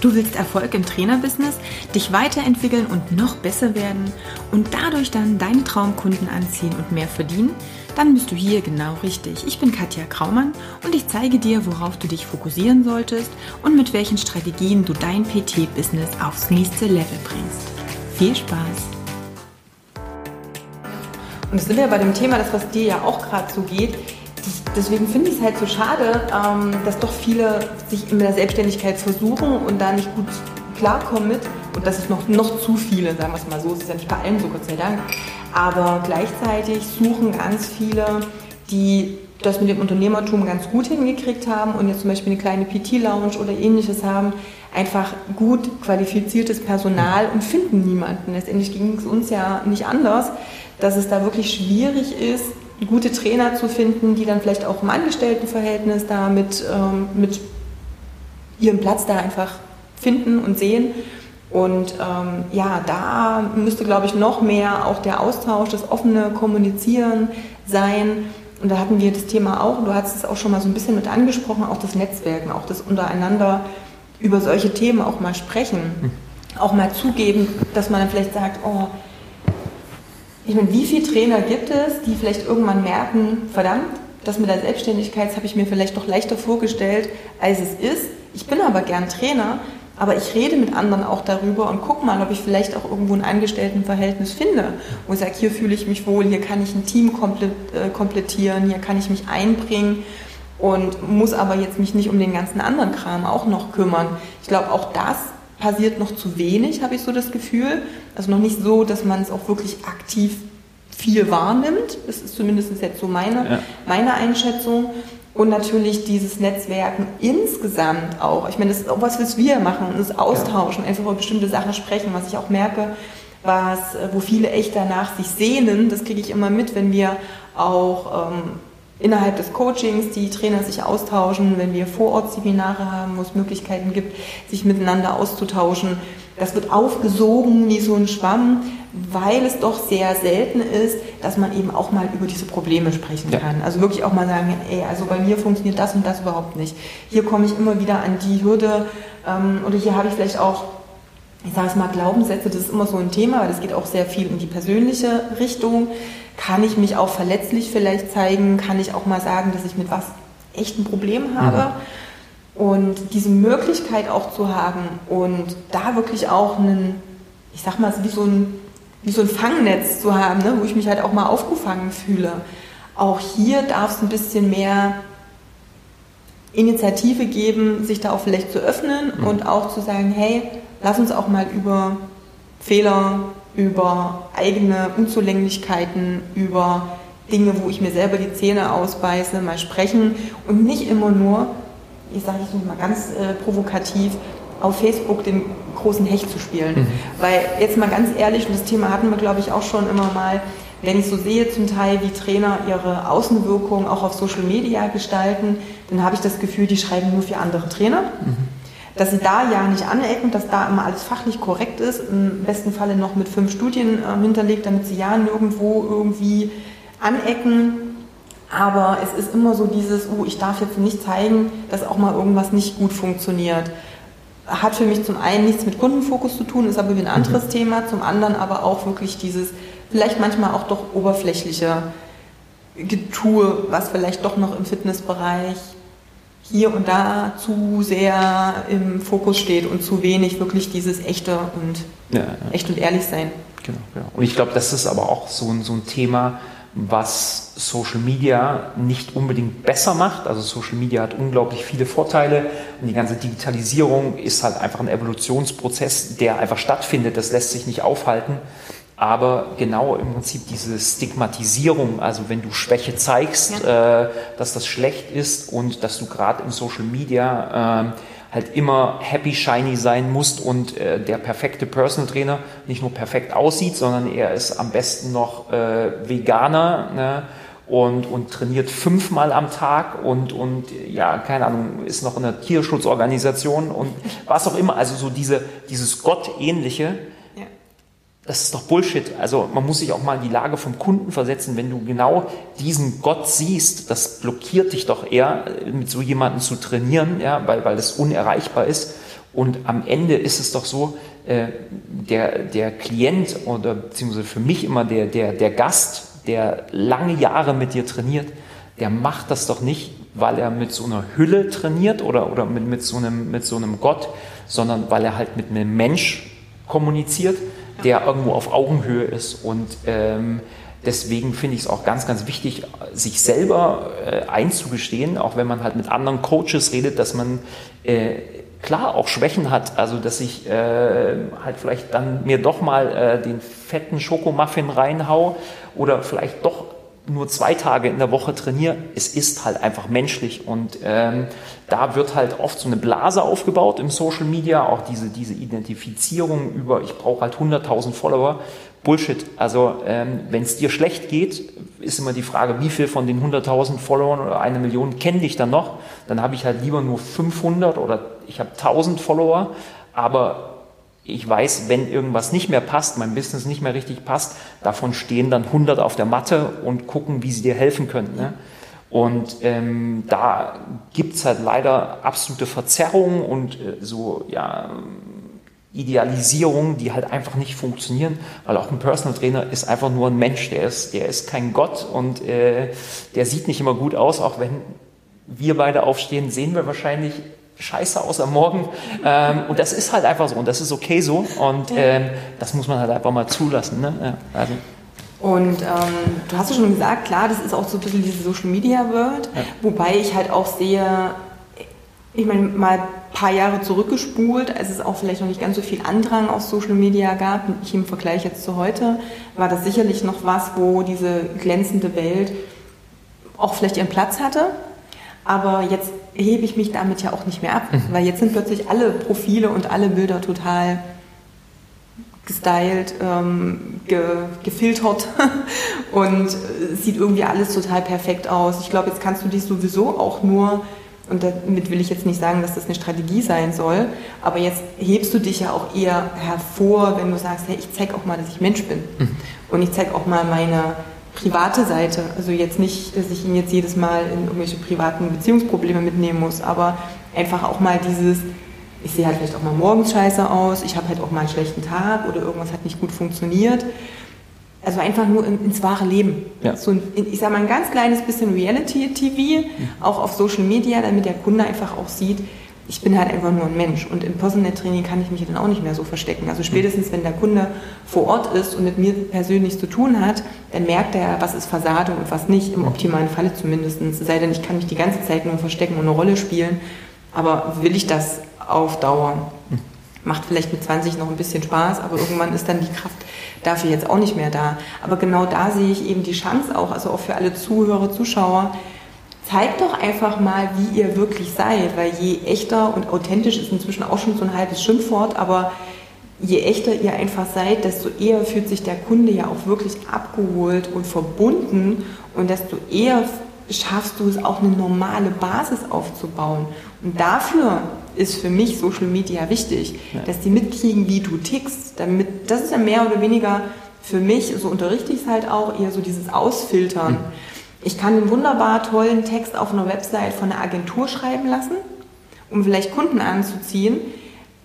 Du willst Erfolg im Trainerbusiness, dich weiterentwickeln und noch besser werden und dadurch dann deine Traumkunden anziehen und mehr verdienen? Dann bist du hier genau richtig. Ich bin Katja Kraumann und ich zeige dir, worauf du dich fokussieren solltest und mit welchen Strategien du dein PT-Business aufs nächste Level bringst. Viel Spaß! Und das sind wir bei dem Thema, das was dir ja auch gerade so geht deswegen finde ich es halt so schade, ähm, dass doch viele sich in der Selbstständigkeit versuchen und da nicht gut klarkommen mit. Und das ist noch, noch zu viele, sagen wir es mal so. Es ist ja nicht bei allen so, Gott sei Dank. Aber gleichzeitig suchen ganz viele, die das mit dem Unternehmertum ganz gut hingekriegt haben und jetzt zum Beispiel eine kleine PT-Lounge oder ähnliches haben, einfach gut qualifiziertes Personal und finden niemanden. Letztendlich ging es uns ja nicht anders, dass es da wirklich schwierig ist, gute Trainer zu finden, die dann vielleicht auch im Angestelltenverhältnis da mit, ähm, mit ihren Platz da einfach finden und sehen. Und ähm, ja, da müsste, glaube ich, noch mehr auch der Austausch, das offene Kommunizieren sein. Und da hatten wir das Thema auch, du hast es auch schon mal so ein bisschen mit angesprochen, auch das Netzwerken, auch das untereinander über solche Themen auch mal sprechen. Hm. Auch mal zugeben, dass man dann vielleicht sagt, oh, ich meine, wie viele Trainer gibt es, die vielleicht irgendwann merken, verdammt, das mit der Selbstständigkeit habe ich mir vielleicht doch leichter vorgestellt, als es ist. Ich bin aber gern Trainer, aber ich rede mit anderen auch darüber und gucke mal, ob ich vielleicht auch irgendwo ein Angestelltenverhältnis finde, wo ich sage, hier fühle ich mich wohl, hier kann ich ein Team äh, komplettieren, hier kann ich mich einbringen und muss aber jetzt mich nicht um den ganzen anderen Kram auch noch kümmern. Ich glaube, auch das passiert noch zu wenig, habe ich so das Gefühl. Also noch nicht so, dass man es auch wirklich aktiv viel wahrnimmt. Das ist zumindest jetzt so meine, ja. meine Einschätzung. Und natürlich dieses Netzwerken insgesamt auch. Ich meine, das ist auch was, was wir machen, das Austauschen, einfach über bestimmte Sachen sprechen, was ich auch merke, was, wo viele echt danach sich sehnen. Das kriege ich immer mit, wenn wir auch ähm, innerhalb des Coachings die Trainer sich austauschen, wenn wir Vorortseminare haben, wo es Möglichkeiten gibt, sich miteinander auszutauschen. Das wird aufgesogen wie so ein Schwamm, weil es doch sehr selten ist, dass man eben auch mal über diese Probleme sprechen kann. Ja. Also wirklich auch mal sagen, ey, also bei mir funktioniert das und das überhaupt nicht. Hier komme ich immer wieder an die Hürde ähm, oder hier habe ich vielleicht auch ich sage es mal, Glaubenssätze, das ist immer so ein Thema, weil das geht auch sehr viel in die persönliche Richtung. Kann ich mich auch verletzlich vielleicht zeigen? Kann ich auch mal sagen, dass ich mit was echt ein Problem habe? Mhm. Und diese Möglichkeit auch zu haben und da wirklich auch einen, ich sag mal, wie so ein, wie so ein Fangnetz zu haben, ne, wo ich mich halt auch mal aufgefangen fühle. Auch hier darf es ein bisschen mehr Initiative geben, sich da auch vielleicht zu öffnen mhm. und auch zu sagen, hey, lass uns auch mal über Fehler, über eigene Unzulänglichkeiten, über Dinge, wo ich mir selber die Zähne ausbeiße, mal sprechen und nicht immer nur, ich sage es mal ganz äh, provokativ, auf Facebook den großen Hecht zu spielen. Mhm. Weil jetzt mal ganz ehrlich, und das Thema hatten wir, glaube ich, auch schon immer mal, wenn ich so sehe zum Teil, wie Trainer ihre Außenwirkung auch auf Social Media gestalten, dann habe ich das Gefühl, die schreiben nur für andere Trainer. Mhm dass sie da ja nicht anecken, dass da immer alles fachlich korrekt ist, im besten Falle noch mit fünf Studien äh, hinterlegt, damit sie ja nirgendwo irgendwie anecken. Aber es ist immer so dieses, oh, ich darf jetzt nicht zeigen, dass auch mal irgendwas nicht gut funktioniert. Hat für mich zum einen nichts mit Kundenfokus zu tun, ist aber wie ein anderes mhm. Thema, zum anderen aber auch wirklich dieses, vielleicht manchmal auch doch oberflächliche Getue, was vielleicht doch noch im Fitnessbereich hier und da zu sehr im Fokus steht und zu wenig wirklich dieses echte und ja, ja. echt und ehrlich sein. Genau, genau. Und ich glaube, das ist aber auch so ein, so ein Thema, was Social Media nicht unbedingt besser macht. Also Social Media hat unglaublich viele Vorteile und die ganze Digitalisierung ist halt einfach ein Evolutionsprozess, der einfach stattfindet. Das lässt sich nicht aufhalten. Aber genau im Prinzip diese Stigmatisierung, also wenn du Schwäche zeigst, ja. äh, dass das schlecht ist und dass du gerade im Social Media äh, halt immer happy, shiny sein musst und äh, der perfekte Personal Trainer nicht nur perfekt aussieht, sondern er ist am besten noch äh, Veganer ne? und, und trainiert fünfmal am Tag und, und ja, keine Ahnung, ist noch in einer Tierschutzorganisation und was auch immer. Also so diese, dieses Gottähnliche, das ist doch Bullshit. Also man muss sich auch mal in die Lage vom Kunden versetzen. Wenn du genau diesen Gott siehst, das blockiert dich doch eher, mit so jemandem zu trainieren, ja, weil, weil das unerreichbar ist. Und am Ende ist es doch so, äh, der, der Klient oder beziehungsweise für mich immer der, der, der Gast, der lange Jahre mit dir trainiert, der macht das doch nicht, weil er mit so einer Hülle trainiert oder, oder mit, mit, so einem, mit so einem Gott, sondern weil er halt mit einem Mensch kommuniziert, der irgendwo auf Augenhöhe ist. Und ähm, deswegen finde ich es auch ganz, ganz wichtig, sich selber äh, einzugestehen, auch wenn man halt mit anderen Coaches redet, dass man äh, klar auch Schwächen hat, also dass ich äh, halt vielleicht dann mir doch mal äh, den fetten Schokomuffin reinhau oder vielleicht doch nur zwei Tage in der Woche trainiere, es ist halt einfach menschlich und ähm, da wird halt oft so eine Blase aufgebaut im Social Media, auch diese, diese Identifizierung über, ich brauche halt 100.000 Follower. Bullshit. Also ähm, wenn es dir schlecht geht, ist immer die Frage, wie viel von den 100.000 Followern oder eine Million kenne dich dann noch? Dann habe ich halt lieber nur 500 oder ich habe 1000 Follower, aber ich weiß, wenn irgendwas nicht mehr passt, mein Business nicht mehr richtig passt, davon stehen dann 100 auf der Matte und gucken, wie sie dir helfen können. Ne? Und ähm, da gibt's halt leider absolute Verzerrungen und äh, so, ja, Idealisierungen, die halt einfach nicht funktionieren, weil auch ein Personal Trainer ist einfach nur ein Mensch, der ist, der ist kein Gott und äh, der sieht nicht immer gut aus, auch wenn wir beide aufstehen, sehen wir wahrscheinlich scheiße aus am Morgen. Ähm, und das ist halt einfach so und das ist okay so und ähm, das muss man halt einfach mal zulassen. Ne? Ja, also. Und ähm, du hast ja schon gesagt, klar, das ist auch so ein bisschen diese Social Media World, ja. wobei ich halt auch sehe, ich meine, mal ein paar Jahre zurückgespult, als es auch vielleicht noch nicht ganz so viel Andrang auf Social Media gab, ich im Vergleich jetzt zu heute, war das sicherlich noch was, wo diese glänzende Welt auch vielleicht ihren Platz hatte. Aber jetzt hebe ich mich damit ja auch nicht mehr ab, mhm. weil jetzt sind plötzlich alle Profile und alle Bilder total gestylt, ähm, ge, gefiltert und äh, sieht irgendwie alles total perfekt aus. Ich glaube, jetzt kannst du dich sowieso auch nur, und damit will ich jetzt nicht sagen, dass das eine Strategie sein soll, aber jetzt hebst du dich ja auch eher hervor, wenn du sagst, hey, ich zeige auch mal, dass ich Mensch bin. Mhm. Und ich zeige auch mal meine private Seite. Also jetzt nicht, dass ich ihn jetzt jedes Mal in irgendwelche privaten Beziehungsprobleme mitnehmen muss, aber einfach auch mal dieses, ich sehe halt vielleicht auch mal morgens scheiße aus, ich habe halt auch mal einen schlechten Tag oder irgendwas hat nicht gut funktioniert. Also einfach nur ins wahre Leben. Ja. So ein, ich sage mal ein ganz kleines bisschen Reality-TV, mhm. auch auf Social Media, damit der Kunde einfach auch sieht, ich bin halt einfach nur ein Mensch und im Personal Training kann ich mich dann auch nicht mehr so verstecken. Also spätestens, wenn der Kunde vor Ort ist und mit mir persönlich zu tun hat, dann merkt er, was ist Fassade und was nicht, im optimalen Falle zumindest. Es sei denn, ich kann mich die ganze Zeit nur verstecken und eine Rolle spielen, aber will ich das auf Dauer? Macht vielleicht mit 20 noch ein bisschen Spaß, aber irgendwann ist dann die Kraft dafür jetzt auch nicht mehr da. Aber genau da sehe ich eben die Chance auch, also auch für alle Zuhörer, Zuschauer, zeigt doch einfach mal, wie ihr wirklich seid, weil je echter und authentisch ist inzwischen auch schon so ein halbes Schimpfwort, aber je echter ihr einfach seid, desto eher fühlt sich der Kunde ja auch wirklich abgeholt und verbunden und desto eher schaffst du es auch eine normale Basis aufzubauen. Und dafür ist für mich Social Media wichtig, ja. dass die mitkriegen, wie du tickst. Damit, das ist ja mehr oder weniger für mich, so unterrichte ich es halt auch, eher so dieses Ausfiltern. Ich kann einen wunderbar tollen Text auf einer Website von einer Agentur schreiben lassen, um vielleicht Kunden anzuziehen.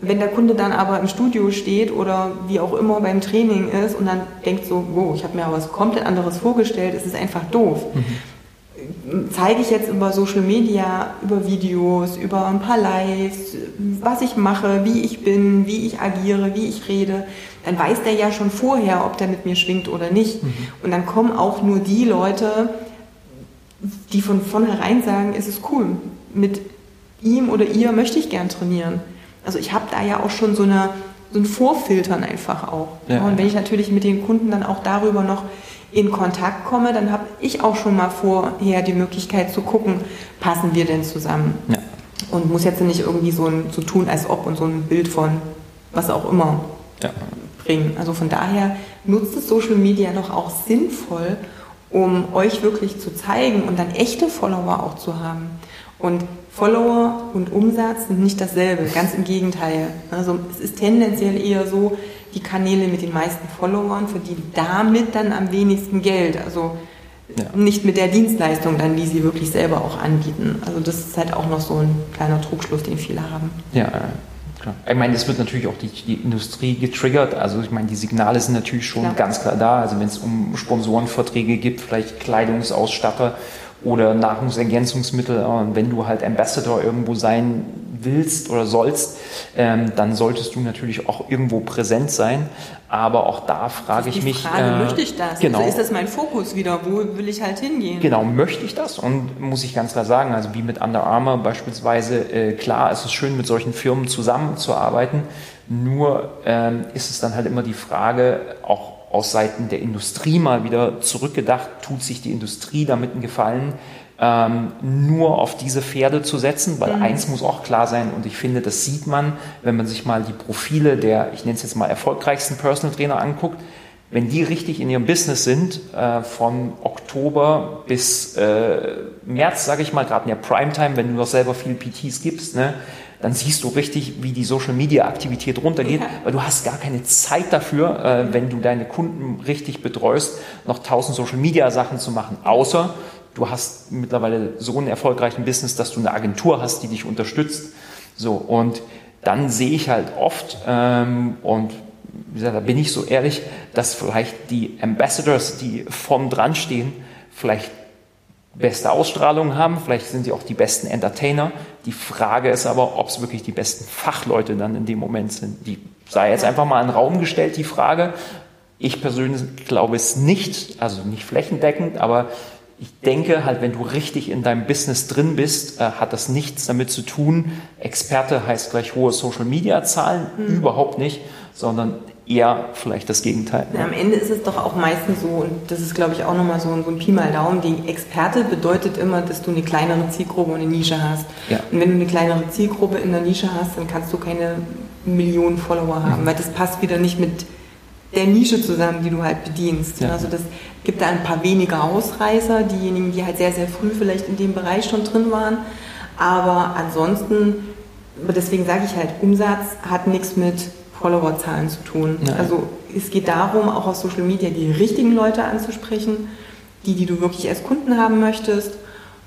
Wenn der Kunde dann aber im Studio steht oder wie auch immer beim Training ist und dann denkt so, wow, ich habe mir aber was komplett anderes vorgestellt, es ist einfach doof. Mhm. Zeige ich jetzt über Social Media, über Videos, über ein paar Lives, was ich mache, wie ich bin, wie ich agiere, wie ich rede, dann weiß der ja schon vorher, ob der mit mir schwingt oder nicht. Mhm. Und dann kommen auch nur die Leute, die von vornherein sagen, es ist cool, mit ihm oder ihr möchte ich gern trainieren. Also ich habe da ja auch schon so, eine, so ein Vorfiltern einfach auch. Ja. Und wenn ich natürlich mit den Kunden dann auch darüber noch in Kontakt komme, dann habe ich auch schon mal vorher die Möglichkeit zu gucken, passen wir denn zusammen? Ja. Und muss jetzt nicht irgendwie so, ein, so tun, als ob und so ein Bild von was auch immer ja. bringen. Also von daher nutzt es Social Media doch auch sinnvoll, um euch wirklich zu zeigen und dann echte Follower auch zu haben. Und Follower und Umsatz sind nicht dasselbe, ganz im Gegenteil. Also es ist tendenziell eher so, die Kanäle mit den meisten Followern verdienen damit dann am wenigsten Geld. Also ja. nicht mit der Dienstleistung dann, die sie wirklich selber auch anbieten. Also das ist halt auch noch so ein kleiner Trugschluss, den viele haben. Ja, Ich meine, das wird natürlich auch die, die, Industrie getriggert. Also ich meine, die Signale sind natürlich schon klar. ganz klar da. Also wenn es um Sponsorenverträge gibt, vielleicht Kleidungsausstatter oder Nahrungsergänzungsmittel, und wenn du halt Ambassador irgendwo sein willst oder sollst, ähm, dann solltest du natürlich auch irgendwo präsent sein. Aber auch da frage ich mich. Frage, äh, möchte ich das? Genau. Also ist das mein Fokus wieder? Wo will ich halt hingehen? Genau, möchte ich das? Und muss ich ganz klar sagen, also wie mit Under Armour beispielsweise, äh, klar, es ist schön, mit solchen Firmen zusammenzuarbeiten. Nur ähm, ist es dann halt immer die Frage, auch aus Seiten der Industrie mal wieder zurückgedacht, tut sich die Industrie damit einen Gefallen, ähm, nur auf diese Pferde zu setzen, weil mhm. eins muss auch klar sein und ich finde, das sieht man, wenn man sich mal die Profile der, ich nenne es jetzt mal erfolgreichsten Personal Trainer anguckt, wenn die richtig in ihrem Business sind, äh, von Oktober bis äh, März, sage ich mal, gerade in der Primetime, wenn du noch selber viele PTs gibst, ne, dann siehst du richtig, wie die Social Media Aktivität runtergeht, ja. weil du hast gar keine Zeit dafür, äh, wenn du deine Kunden richtig betreust, noch tausend Social Media Sachen zu machen, außer du hast mittlerweile so einen erfolgreichen Business, dass du eine Agentur hast, die dich unterstützt. So, und dann sehe ich halt oft, ähm, und wie gesagt, da bin ich so ehrlich, dass vielleicht die Ambassadors, die vorn dran stehen, vielleicht beste Ausstrahlung haben, vielleicht sind sie auch die besten Entertainer. Die Frage ist aber, ob es wirklich die besten Fachleute dann in dem Moment sind. Die sei jetzt einfach mal in den Raum gestellt, die Frage. Ich persönlich glaube es nicht, also nicht flächendeckend, aber ich denke halt, wenn du richtig in deinem Business drin bist, äh, hat das nichts damit zu tun. Experte heißt gleich hohe Social Media Zahlen, mhm. überhaupt nicht, sondern eher vielleicht das Gegenteil. Ja, am Ende ist es doch auch meistens so, und das ist glaube ich auch nochmal so, so ein Pi mal Daumen, die Experte bedeutet immer, dass du eine kleinere Zielgruppe und eine Nische hast. Ja. Und wenn du eine kleinere Zielgruppe in der Nische hast, dann kannst du keine Millionen Follower haben, mhm. weil das passt wieder nicht mit der Nische zusammen, die du halt bedienst. Ja. Also das gibt da ein paar wenige Ausreißer, diejenigen, die halt sehr, sehr früh vielleicht in dem Bereich schon drin waren. Aber ansonsten, deswegen sage ich halt, Umsatz hat nichts mit Followerzahlen zu tun. Ja. Also es geht darum, auch auf Social Media die richtigen Leute anzusprechen, die, die du wirklich als Kunden haben möchtest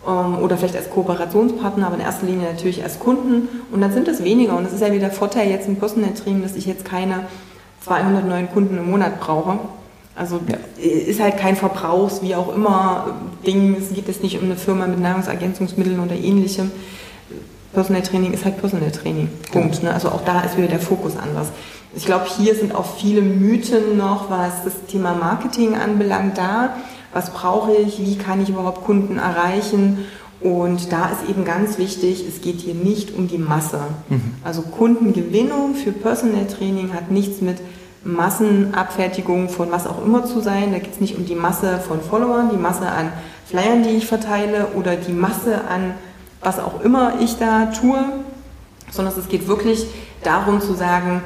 ähm, oder vielleicht als Kooperationspartner, aber in erster Linie natürlich als Kunden. Und dann sind es weniger. Und das ist ja wieder der Vorteil jetzt im Personal Training, dass ich jetzt keine 200 neuen Kunden im Monat brauche. Also ja. ist halt kein Verbrauchs, wie auch immer, Ding. Es geht jetzt nicht um eine Firma mit Nahrungsergänzungsmitteln oder ähnlichem. Personal Training ist halt Personal Training. Punkt. Genau. Ne? Also auch da ist wieder der Fokus anders. Ich glaube, hier sind auch viele Mythen noch, was das Thema Marketing anbelangt, da. Was brauche ich? Wie kann ich überhaupt Kunden erreichen? Und da ist eben ganz wichtig, es geht hier nicht um die Masse. Mhm. Also Kundengewinnung für Personal Training hat nichts mit Massenabfertigung von was auch immer zu sein. Da geht es nicht um die Masse von Followern, die Masse an Flyern, die ich verteile oder die Masse an was auch immer ich da tue, sondern es geht wirklich darum zu sagen,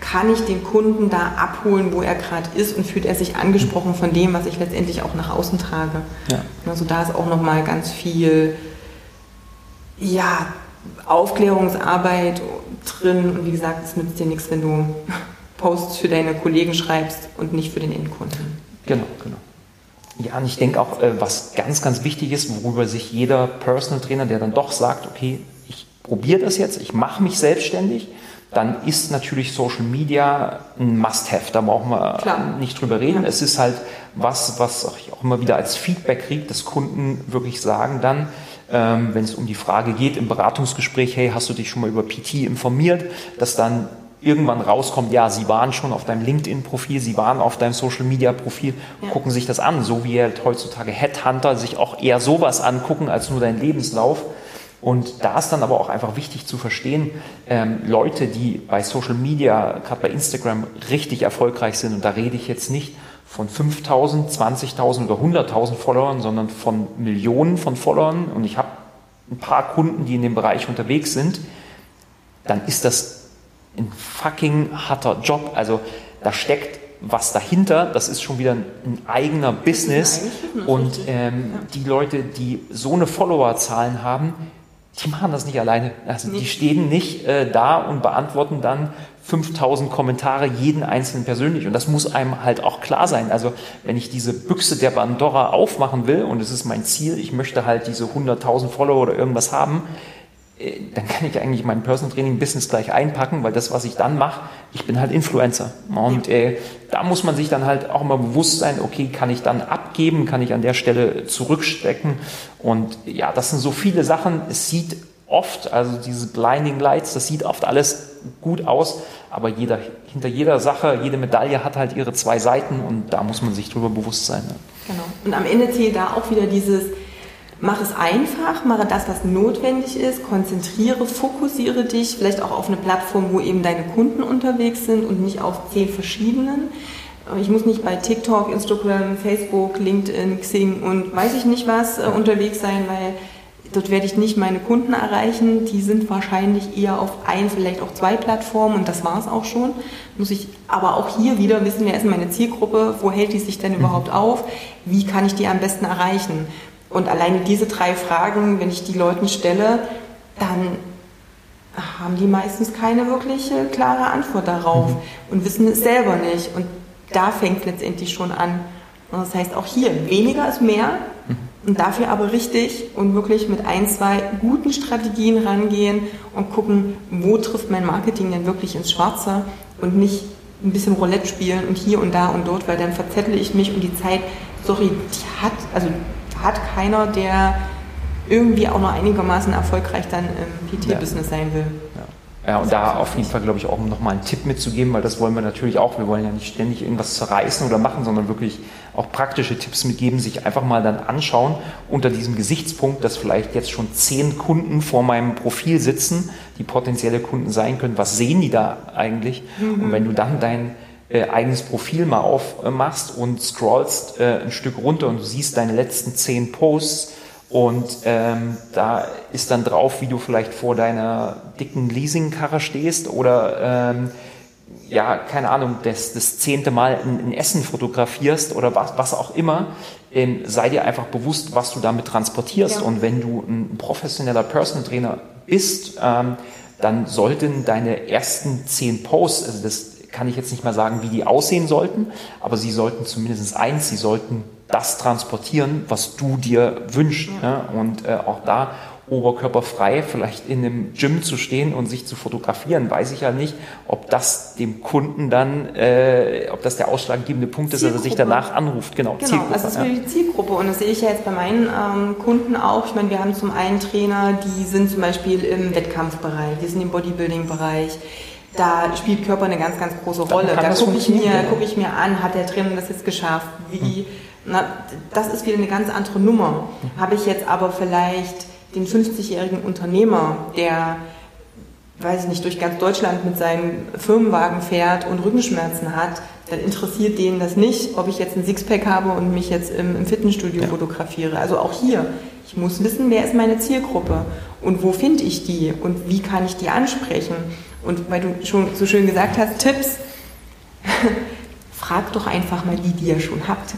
kann ich den Kunden da abholen, wo er gerade ist und fühlt er sich angesprochen von dem, was ich letztendlich auch nach außen trage. Ja. Also da ist auch nochmal ganz viel ja, Aufklärungsarbeit drin und wie gesagt, es nützt dir nichts, wenn du Posts für deine Kollegen schreibst und nicht für den Endkunden. Genau, genau. Ja, und ich denke auch, äh, was ganz, ganz wichtig ist, worüber sich jeder Personal Trainer, der dann doch sagt, okay, ich probiere das jetzt, ich mache mich selbstständig, dann ist natürlich Social Media ein Must-Have. Da brauchen wir Klar. nicht drüber reden. Ja. Es ist halt was, was ich auch immer wieder als Feedback kriege, dass Kunden wirklich sagen dann, ähm, wenn es um die Frage geht im Beratungsgespräch, hey, hast du dich schon mal über PT informiert, dass dann irgendwann rauskommt, ja, sie waren schon auf deinem LinkedIn-Profil, sie waren auf deinem Social-Media-Profil, ja. gucken sich das an, so wie halt heutzutage Headhunter sich auch eher sowas angucken als nur deinen Lebenslauf. Und da ist dann aber auch einfach wichtig zu verstehen, ähm, Leute, die bei Social Media, gerade bei Instagram, richtig erfolgreich sind, und da rede ich jetzt nicht von 5000, 20.000 oder 100.000 Followern, sondern von Millionen von Followern, und ich habe ein paar Kunden, die in dem Bereich unterwegs sind, dann ist das ein fucking harter Job. Also da steckt was dahinter, das ist schon wieder ein, eigener Business. Und ähm, die Leute, die so eine Followerzahlen haben, die machen das nicht alleine. Also nicht. die stehen nicht äh, da und beantworten dann 5000 Kommentare jeden einzelnen persönlich. Und das muss einem halt auch klar sein. Also wenn ich diese Büchse der Pandora aufmachen will und es ist mein Ziel, ich möchte halt diese 100.000 Follower oder irgendwas haben, dann kann ich eigentlich mein Personal Training Business gleich einpacken, weil das, was ich dann mache, ich bin halt Influencer. Und äh, da muss man sich dann halt auch immer bewusst sein, okay, kann ich dann abgeben, kann ich an der Stelle zurückstecken. Und ja, das sind so viele Sachen. Es sieht oft, also diese Blinding Lights, das sieht oft alles gut aus, aber jeder, hinter jeder Sache, jede Medaille hat halt ihre zwei Seiten und da muss man sich drüber bewusst sein. Ne? Genau. Und am Ende zählt da auch wieder dieses, Mach es einfach, mache das, was notwendig ist, konzentriere, fokussiere dich vielleicht auch auf eine Plattform, wo eben deine Kunden unterwegs sind und nicht auf zehn verschiedenen. Ich muss nicht bei TikTok, Instagram, Facebook, LinkedIn, Xing und weiß ich nicht was äh, unterwegs sein, weil dort werde ich nicht meine Kunden erreichen. Die sind wahrscheinlich eher auf ein, vielleicht auch zwei Plattformen und das war es auch schon. Muss ich aber auch hier wieder wissen, wer ist meine Zielgruppe, wo hält die sich denn mhm. überhaupt auf, wie kann ich die am besten erreichen. Und alleine diese drei Fragen, wenn ich die Leuten stelle, dann haben die meistens keine wirkliche klare Antwort darauf mhm. und wissen es selber nicht. Und da fängt letztendlich schon an. Und das heißt auch hier, weniger ist mehr mhm. und dafür aber richtig und wirklich mit ein, zwei guten Strategien rangehen und gucken, wo trifft mein Marketing denn wirklich ins Schwarze und nicht ein bisschen Roulette spielen und hier und da und dort, weil dann verzettle ich mich und die Zeit, sorry, die hat, also hat keiner, der irgendwie auch noch einigermaßen erfolgreich dann im PT-Business sein will. Ja. Ja, und da auf jeden Fall, glaube ich, auch um nochmal einen Tipp mitzugeben, weil das wollen wir natürlich auch. Wir wollen ja nicht ständig irgendwas zerreißen oder machen, sondern wirklich auch praktische Tipps mitgeben, sich einfach mal dann anschauen unter diesem Gesichtspunkt, dass vielleicht jetzt schon zehn Kunden vor meinem Profil sitzen, die potenzielle Kunden sein können. Was sehen die da eigentlich? Mhm. Und wenn du dann dein äh, eigenes Profil mal aufmachst und scrollst äh, ein Stück runter und du siehst deine letzten zehn Posts und ähm, da ist dann drauf, wie du vielleicht vor deiner dicken Leasingkarre stehst oder ähm, ja, keine Ahnung, das, das zehnte Mal ein, ein Essen fotografierst oder was, was auch immer, ähm, sei dir einfach bewusst, was du damit transportierst. Ja. Und wenn du ein professioneller Personal Trainer bist, ähm, dann sollten deine ersten zehn Posts, also das kann ich jetzt nicht mal sagen, wie die aussehen sollten, aber sie sollten zumindest eins, sie sollten das transportieren, was du dir wünschst. Ja. Ne? Und äh, auch da oberkörperfrei vielleicht in einem Gym zu stehen und sich zu fotografieren, weiß ich ja nicht, ob das dem Kunden dann, äh, ob das der ausschlaggebende Punkt ist, dass er sich danach anruft. Genau, genau Zielgruppe. Also das ist ja. die Zielgruppe und das sehe ich ja jetzt bei meinen ähm, Kunden auch. Ich meine, wir haben zum einen Trainer, die sind zum Beispiel im Wettkampfbereich, die sind im Bodybuilding-Bereich da spielt Körper eine ganz, ganz große Rolle. Da gucke ich, mir, guck ich mir an, hat der Trainer das jetzt geschafft? Wie, hm. na, das ist wieder eine ganz andere Nummer. Habe ich jetzt aber vielleicht den 50-jährigen Unternehmer, der, weiß ich nicht, durch ganz Deutschland mit seinem Firmenwagen fährt und Rückenschmerzen hat, dann interessiert denen das nicht, ob ich jetzt ein Sixpack habe und mich jetzt im, im Fitnessstudio ja. fotografiere. Also auch hier, ich muss wissen, wer ist meine Zielgruppe und wo finde ich die und wie kann ich die ansprechen. Und weil du schon so schön gesagt hast, Tipps, frag doch einfach mal die, die ihr schon habt.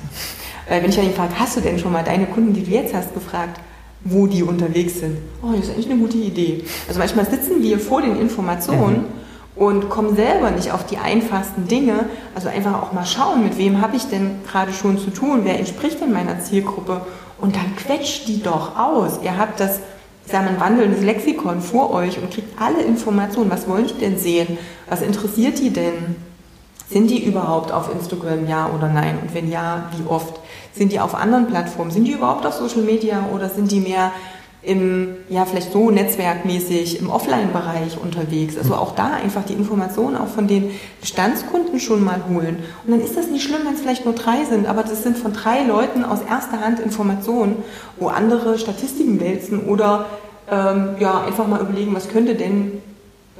Weil wenn ich dann frage, hast du denn schon mal deine Kunden, die du jetzt hast, gefragt, wo die unterwegs sind? Oh, das ist eigentlich eine gute Idee. Also manchmal sitzen wir vor den Informationen mhm. und kommen selber nicht auf die einfachsten Dinge. Also einfach auch mal schauen, mit wem habe ich denn gerade schon zu tun, wer entspricht denn meiner Zielgruppe? Und dann quetscht die doch aus. Ihr habt das Sie haben ein wandelndes Lexikon vor euch und kriegt alle Informationen. Was wollen die denn sehen? Was interessiert die denn? Sind die überhaupt auf Instagram, ja oder nein? Und wenn ja, wie oft? Sind die auf anderen Plattformen? Sind die überhaupt auf Social Media oder sind die mehr im, ja, vielleicht so netzwerkmäßig im Offline-Bereich unterwegs. Also auch da einfach die Informationen auch von den Bestandskunden schon mal holen. Und dann ist das nicht schlimm, wenn es vielleicht nur drei sind, aber das sind von drei Leuten aus erster Hand Informationen, wo andere Statistiken wälzen oder ähm, ja, einfach mal überlegen, was könnte denn,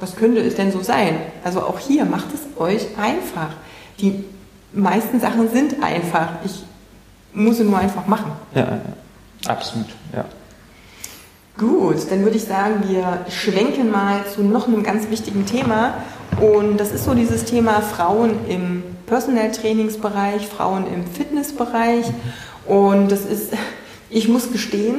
was könnte es denn so sein? Also auch hier macht es euch einfach. Die meisten Sachen sind einfach. Ich muss sie nur einfach machen. Ja, absolut, ja. Gut, dann würde ich sagen, wir schwenken mal zu noch einem ganz wichtigen Thema. Und das ist so dieses Thema Frauen im Personal Trainingsbereich, Frauen im Fitnessbereich. Und das ist, ich muss gestehen,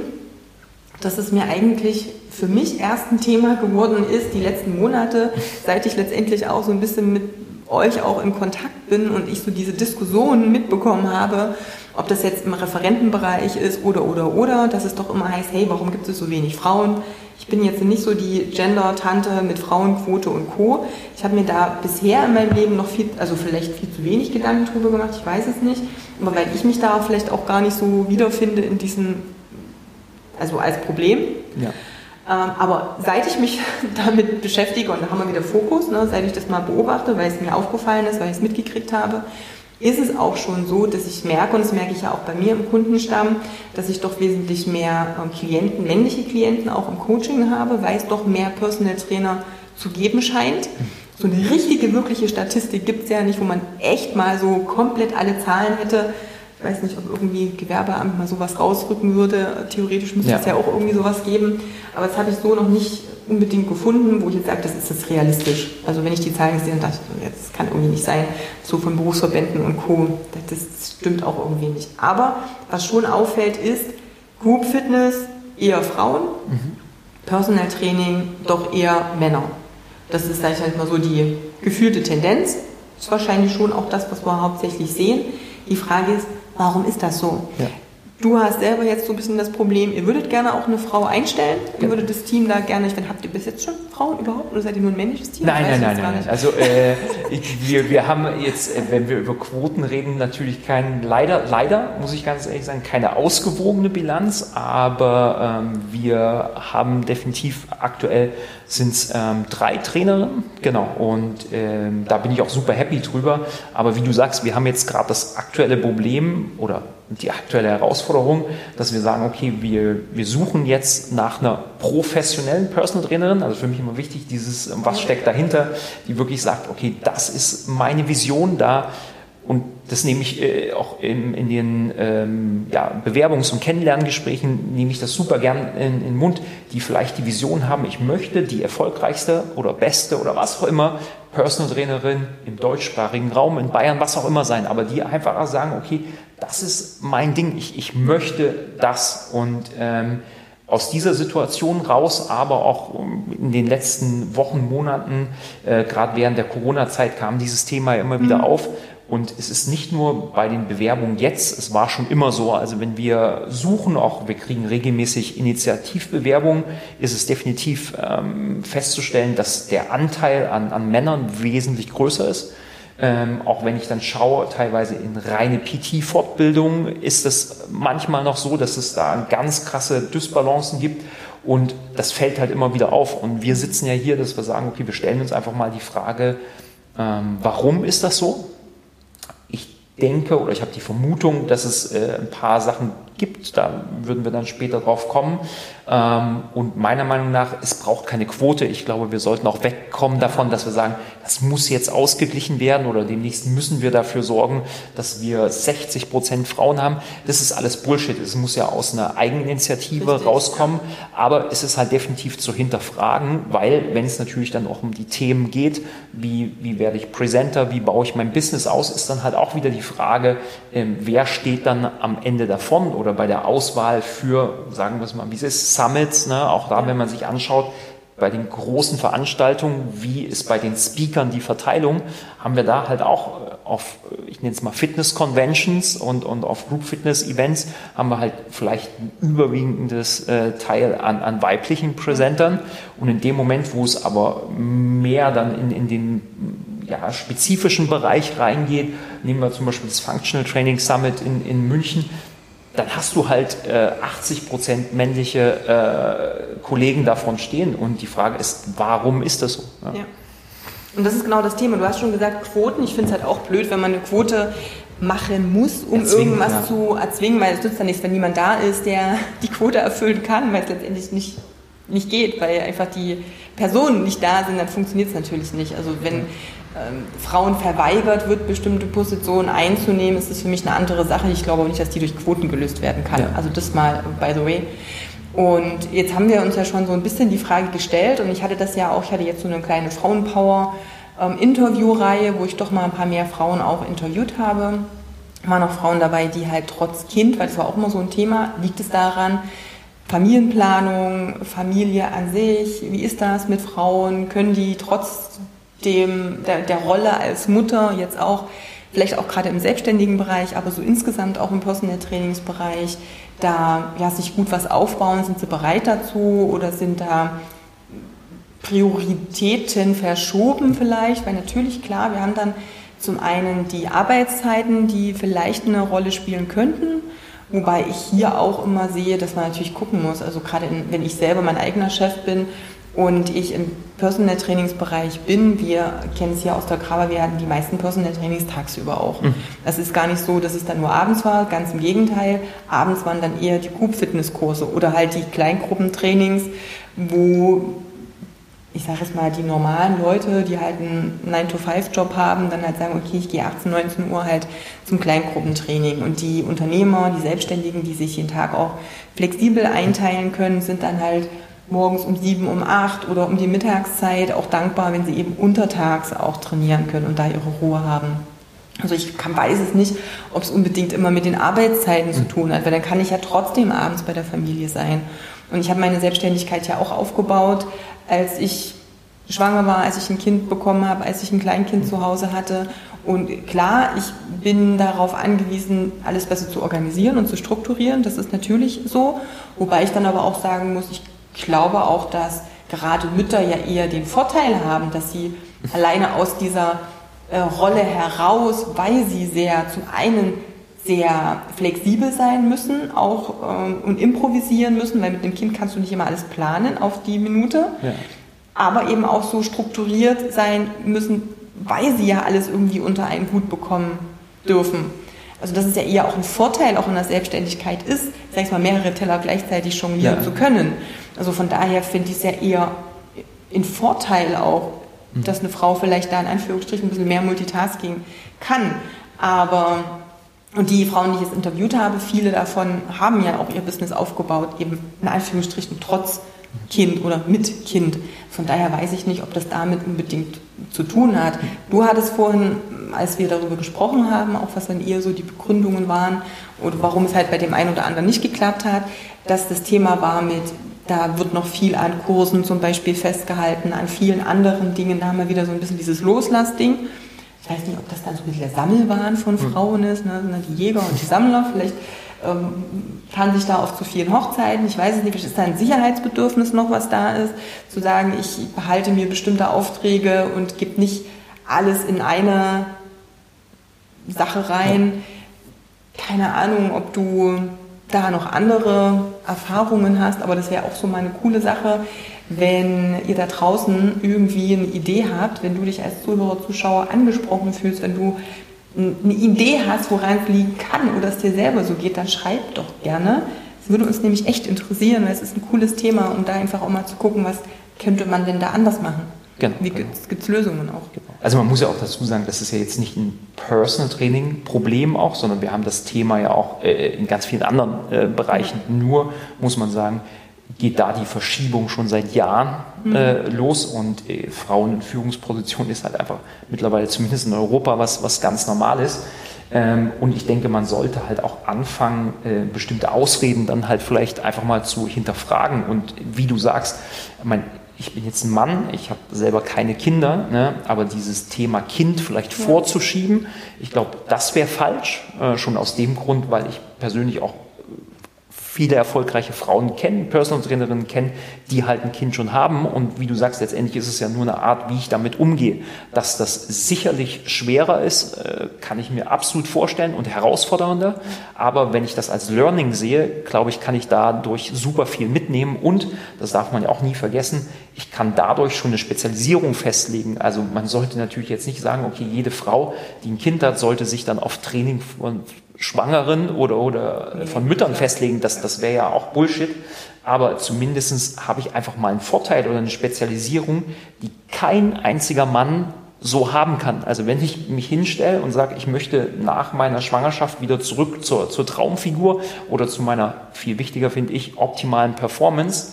dass es mir eigentlich für mich erst ein Thema geworden ist, die letzten Monate, seit ich letztendlich auch so ein bisschen mit euch auch in Kontakt bin und ich so diese Diskussionen mitbekommen habe, ob das jetzt im Referentenbereich ist oder oder oder, dass es doch immer heißt, hey, warum gibt es so wenig Frauen Ich bin jetzt nicht so die Gender-Tante mit Frauenquote und Co. Ich habe mir da bisher in meinem Leben noch viel, also vielleicht viel zu wenig Gedanken drüber gemacht, ich weiß es nicht. Aber weil ich mich da vielleicht auch gar nicht so wiederfinde in diesem, also als Problem. Ja. Ähm, aber seit ich mich damit beschäftige, und da haben wir wieder Fokus, ne, seit ich das mal beobachte, weil es mir aufgefallen ist, weil ich es mitgekriegt habe, ist es auch schon so, dass ich merke, und das merke ich ja auch bei mir im Kundenstamm, dass ich doch wesentlich mehr ähm, Klienten, männliche Klienten auch im Coaching habe, weil es doch mehr Personal Trainer zu geben scheint. So eine richtige, wirkliche Statistik gibt es ja nicht, wo man echt mal so komplett alle Zahlen hätte. Ich weiß nicht, ob irgendwie Gewerbeamt mal sowas rausrücken würde. Theoretisch müsste ja. es ja auch irgendwie sowas geben. Aber das habe ich so noch nicht unbedingt gefunden, wo ich jetzt sage, das ist jetzt realistisch. Also wenn ich die Zahlen sehe, dachte ich, das kann irgendwie nicht sein, so von Berufsverbänden und Co. Das stimmt auch irgendwie nicht. Aber was schon auffällt, ist Group Fitness eher Frauen, mhm. Personal Training doch eher Männer. Das ist, sage ich halt mal so, die gefühlte Tendenz. Das ist wahrscheinlich schon auch das, was wir hauptsächlich sehen. Die Frage ist, warum ist das so? Ja. Du hast selber jetzt so ein bisschen das Problem, ihr würdet gerne auch eine Frau einstellen. Ihr würdet das Team da gerne, ich meine, habt ihr bis jetzt schon Frauen überhaupt oder seid ihr nur ein männliches Team? Nein, nein, nein, nein. Also äh, wir, wir haben jetzt, äh, wenn wir über Quoten reden, natürlich kein, leider, leider, muss ich ganz ehrlich sagen, keine ausgewogene Bilanz, aber ähm, wir haben definitiv aktuell sind es ähm, drei Trainerinnen, genau, und ähm, da bin ich auch super happy drüber. Aber wie du sagst, wir haben jetzt gerade das aktuelle Problem oder die aktuelle Herausforderung, dass wir sagen, okay, wir, wir suchen jetzt nach einer professionellen Personal Trainerin, also für mich immer wichtig, dieses, was steckt dahinter, die wirklich sagt, okay, das ist meine Vision da. Und das nehme ich äh, auch in, in den ähm, ja, Bewerbungs- und Kennenlerngesprächen, nehme ich das super gern in, in den Mund, die vielleicht die Vision haben, ich möchte die erfolgreichste oder beste oder was auch immer Personal Trainerin im deutschsprachigen Raum, in Bayern, was auch immer sein, aber die einfach sagen, okay, das ist mein Ding, ich, ich möchte das und ähm, aus dieser Situation raus, aber auch in den letzten Wochen, Monaten, äh, gerade während der Corona-Zeit kam dieses Thema immer wieder mhm. auf und es ist nicht nur bei den Bewerbungen jetzt, es war schon immer so, also wenn wir suchen, auch wir kriegen regelmäßig Initiativbewerbungen, ist es definitiv ähm, festzustellen, dass der Anteil an, an Männern wesentlich größer ist. Ähm, auch wenn ich dann schaue, teilweise in reine PT-Fortbildung, ist es manchmal noch so, dass es da ganz krasse Dysbalancen gibt. Und das fällt halt immer wieder auf. Und wir sitzen ja hier, dass wir sagen, okay, wir stellen uns einfach mal die Frage, ähm, warum ist das so? denke oder ich habe die Vermutung, dass es äh, ein paar Sachen gibt. Da würden wir dann später drauf kommen. Ähm, und meiner Meinung nach, es braucht keine Quote. Ich glaube, wir sollten auch wegkommen davon, dass wir sagen, das muss jetzt ausgeglichen werden oder demnächst müssen wir dafür sorgen, dass wir 60 Prozent Frauen haben. Das ist alles Bullshit. Es muss ja aus einer Eigeninitiative Richtig, rauskommen. Aber es ist halt definitiv zu hinterfragen, weil wenn es natürlich dann auch um die Themen geht, wie, wie werde ich Presenter, wie baue ich mein Business aus, ist dann halt auch wieder die Frage, ähm, wer steht dann am Ende davon oder bei der Auswahl für, sagen wir es mal, wie es ist, Summits, ne? auch da, wenn man sich anschaut, bei den großen Veranstaltungen, wie ist bei den Speakern die Verteilung, haben wir da halt auch äh, auf, äh, ich nenne es mal Fitness Conventions und, und auf Group Fitness Events haben wir halt vielleicht ein überwiegendes äh, Teil an, an weiblichen Präsentern und in dem Moment, wo es aber mehr dann in, in den ja, spezifischen Bereich reingeht, nehmen wir zum Beispiel das Functional Training Summit in, in München, dann hast du halt äh, 80 Prozent männliche äh, Kollegen davon stehen. Und die Frage ist, warum ist das so? Ja. ja. Und das ist genau das Thema. Du hast schon gesagt, Quoten. Ich finde es halt auch blöd, wenn man eine Quote machen muss, um erzwingen, irgendwas ja. zu erzwingen, weil es nützt ja nichts, wenn niemand da ist, der die Quote erfüllen kann, weil es letztendlich nicht, nicht geht, weil einfach die Personen nicht da sind, dann funktioniert es natürlich nicht. Also wenn ähm, Frauen verweigert wird, bestimmte Positionen einzunehmen, ist das für mich eine andere Sache. Ich glaube auch nicht, dass die durch Quoten gelöst werden kann. Ja. Also das mal by the way. Und jetzt haben wir uns ja schon so ein bisschen die Frage gestellt und ich hatte das ja auch, ich hatte jetzt so eine kleine Frauenpower ähm, wo ich doch mal ein paar mehr Frauen auch interviewt habe. Waren auch Frauen dabei, die halt trotz Kind, weil das war auch immer so ein Thema, liegt es daran, Familienplanung, Familie an sich, wie ist das mit Frauen? Können die trotz dem, der, der Rolle als Mutter jetzt auch vielleicht auch gerade im selbstständigen Bereich, aber so insgesamt auch im Personal Trainingsbereich, da ja, sich gut was aufbauen, sind sie bereit dazu oder sind da Prioritäten verschoben vielleicht, weil natürlich klar, wir haben dann zum einen die Arbeitszeiten, die vielleicht eine Rolle spielen könnten, wobei ich hier auch immer sehe, dass man natürlich gucken muss, also gerade in, wenn ich selber mein eigener Chef bin und ich im Personal Trainingsbereich bin, wir kennen es ja aus der Graber, wir hatten die meisten Personal Trainings tagsüber auch. Mhm. Das ist gar nicht so, dass es dann nur abends war, ganz im Gegenteil. Abends waren dann eher die Group Fitness Kurse oder halt die Kleingruppentrainings, wo ich sage jetzt mal, die normalen Leute, die halt einen 9-to-5-Job haben, dann halt sagen, okay, ich gehe 18, 19 Uhr halt zum Kleingruppentraining. Und die Unternehmer, die Selbstständigen, die sich jeden Tag auch flexibel einteilen können, sind dann halt morgens um sieben, um acht oder um die Mittagszeit auch dankbar, wenn sie eben untertags auch trainieren können und da ihre Ruhe haben. Also ich kann, weiß es nicht, ob es unbedingt immer mit den Arbeitszeiten zu tun hat, weil dann kann ich ja trotzdem abends bei der Familie sein. Und ich habe meine Selbstständigkeit ja auch aufgebaut, als ich schwanger war, als ich ein Kind bekommen habe, als ich ein Kleinkind zu Hause hatte. Und klar, ich bin darauf angewiesen, alles besser zu organisieren und zu strukturieren. Das ist natürlich so. Wobei ich dann aber auch sagen muss, ich glaube auch, dass gerade Mütter ja eher den Vorteil haben, dass sie alleine aus dieser äh, Rolle heraus, weil sie sehr zum einen sehr flexibel sein müssen auch ähm, und improvisieren müssen, weil mit dem Kind kannst du nicht immer alles planen auf die Minute, ja. aber eben auch so strukturiert sein müssen, weil sie ja alles irgendwie unter einen Hut bekommen dürfen. Also das ist ja eher auch ein Vorteil auch in der Selbstständigkeit ist, sag ich mal, mehrere Teller gleichzeitig jonglieren ja. zu können. Also von daher finde ich es ja eher in Vorteil auch, mhm. dass eine Frau vielleicht da in Anführungsstrichen ein bisschen mehr Multitasking kann. Aber und die Frauen, die ich jetzt interviewt habe, viele davon haben ja auch ihr Business aufgebaut, eben in Anführungsstrichen trotz Kind oder mit Kind. Von daher weiß ich nicht, ob das damit unbedingt zu tun hat. Du hattest vorhin, als wir darüber gesprochen haben, auch was dann eher so die Begründungen waren oder warum es halt bei dem einen oder anderen nicht geklappt hat, dass das Thema war mit, da wird noch viel an Kursen zum Beispiel festgehalten, an vielen anderen Dingen. Da haben wir wieder so ein bisschen dieses Loslassding. ding ich weiß nicht, ob das dann so ein bisschen der Sammelwahn von hm. Frauen ist, ne? die Jäger und die Sammler, vielleicht ähm, fahren sich da auf zu vielen Hochzeiten, ich weiß es nicht, ist da ein Sicherheitsbedürfnis noch, was da ist, zu sagen, ich behalte mir bestimmte Aufträge und gebe nicht alles in eine Sache rein. Keine Ahnung, ob du da noch andere Erfahrungen hast, aber das wäre auch so mal eine coole Sache wenn ihr da draußen irgendwie eine Idee habt, wenn du dich als Zuhörer, Zuschauer angesprochen fühlst, wenn du eine Idee hast, woran es liegen kann oder es dir selber so geht, dann schreib doch gerne. Es würde uns nämlich echt interessieren, weil es ist ein cooles Thema, um da einfach auch mal zu gucken, was könnte man denn da anders machen. Genau. Wie gibt es Lösungen auch? Genau. Also man muss ja auch dazu sagen, das ist ja jetzt nicht ein Personal Training Problem auch, sondern wir haben das Thema ja auch äh, in ganz vielen anderen äh, Bereichen. Nur muss man sagen, geht da die Verschiebung schon seit Jahren mhm. äh, los und äh, Frauen in Führungspositionen ist halt einfach mittlerweile zumindest in Europa was, was ganz normal ist. Ähm, und ich denke, man sollte halt auch anfangen, äh, bestimmte Ausreden dann halt vielleicht einfach mal zu hinterfragen. Und wie du sagst, mein, ich bin jetzt ein Mann, ich habe selber keine Kinder, ne, aber dieses Thema Kind vielleicht ja. vorzuschieben, ich glaube, das wäre falsch, äh, schon aus dem Grund, weil ich persönlich auch viele erfolgreiche Frauen kennen, Personal Trainerinnen kennen, die halt ein Kind schon haben. Und wie du sagst, letztendlich ist es ja nur eine Art, wie ich damit umgehe. Dass das sicherlich schwerer ist, äh, kann ich mir absolut vorstellen und herausfordernder. Aber wenn ich das als Learning sehe, glaube ich, kann ich dadurch super viel mitnehmen. Und, das darf man ja auch nie vergessen, ich kann dadurch schon eine Spezialisierung festlegen. Also man sollte natürlich jetzt nicht sagen, okay, jede Frau, die ein Kind hat, sollte sich dann auf Training von Schwangeren oder, oder von Müttern festlegen, das, das wäre ja auch Bullshit. Aber zumindestens habe ich einfach mal einen Vorteil oder eine Spezialisierung, die kein einziger Mann so haben kann. Also wenn ich mich hinstelle und sage, ich möchte nach meiner Schwangerschaft wieder zurück zur, zur Traumfigur oder zu meiner, viel wichtiger finde ich, optimalen Performance,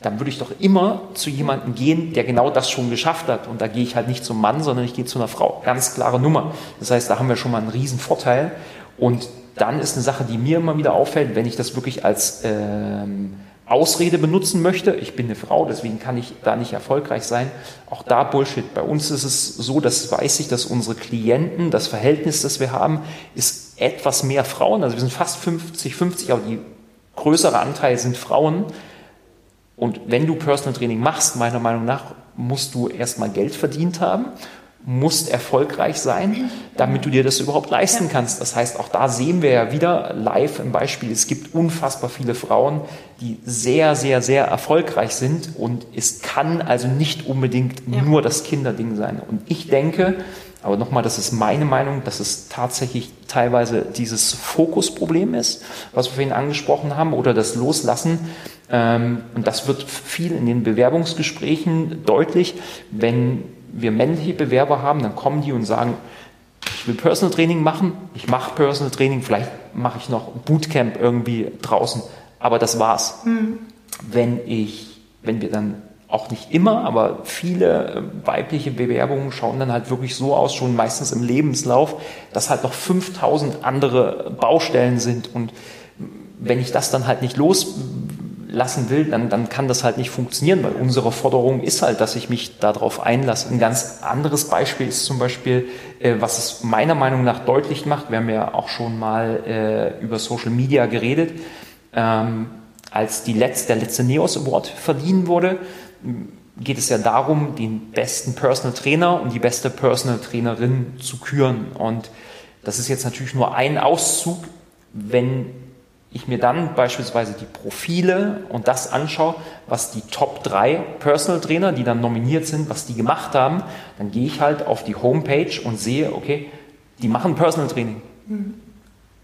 dann würde ich doch immer zu jemandem gehen, der genau das schon geschafft hat. Und da gehe ich halt nicht zum Mann, sondern ich gehe zu einer Frau. Ganz klare Nummer. Das heißt, da haben wir schon mal einen riesen Vorteil. Und dann ist eine Sache, die mir immer wieder auffällt, wenn ich das wirklich als, ähm, Ausrede benutzen möchte, ich bin eine Frau, deswegen kann ich da nicht erfolgreich sein. Auch da Bullshit. Bei uns ist es so, das weiß ich, dass unsere Klienten, das Verhältnis, das wir haben, ist etwas mehr Frauen. Also wir sind fast 50, 50, aber die größere Anteil sind Frauen. Und wenn du Personal Training machst, meiner Meinung nach, musst du erstmal Geld verdient haben musst erfolgreich sein, damit du dir das überhaupt leisten kannst. Das heißt, auch da sehen wir ja wieder live im Beispiel, es gibt unfassbar viele Frauen, die sehr, sehr, sehr erfolgreich sind und es kann also nicht unbedingt ja. nur das Kinderding sein. Und ich denke, aber nochmal, das ist meine Meinung, dass es tatsächlich teilweise dieses Fokusproblem ist, was wir vorhin angesprochen haben, oder das Loslassen. Ähm, und das wird viel in den Bewerbungsgesprächen deutlich, wenn wir männliche Bewerber haben, dann kommen die und sagen, ich will Personal Training machen, ich mache Personal Training, vielleicht mache ich noch Bootcamp irgendwie draußen, aber das war's. Mhm. Wenn ich, wenn wir dann auch nicht immer, aber viele äh, weibliche Bewerbungen schauen dann halt wirklich so aus, schon meistens im Lebenslauf, dass halt noch 5000 andere Baustellen sind und wenn ich das dann halt nicht los lassen will, dann, dann kann das halt nicht funktionieren, weil unsere Forderung ist halt, dass ich mich darauf einlasse. Ein ganz anderes Beispiel ist zum Beispiel, äh, was es meiner Meinung nach deutlich macht, wir haben ja auch schon mal äh, über Social Media geredet, ähm, als die letzte, der letzte NEOS Award verliehen wurde, geht es ja darum, den besten Personal Trainer und die beste Personal Trainerin zu küren. Und das ist jetzt natürlich nur ein Auszug, wenn ich mir dann beispielsweise die Profile und das anschaue, was die Top 3 Personal Trainer, die dann nominiert sind, was die gemacht haben, dann gehe ich halt auf die Homepage und sehe, okay, die machen Personal Training. Mhm.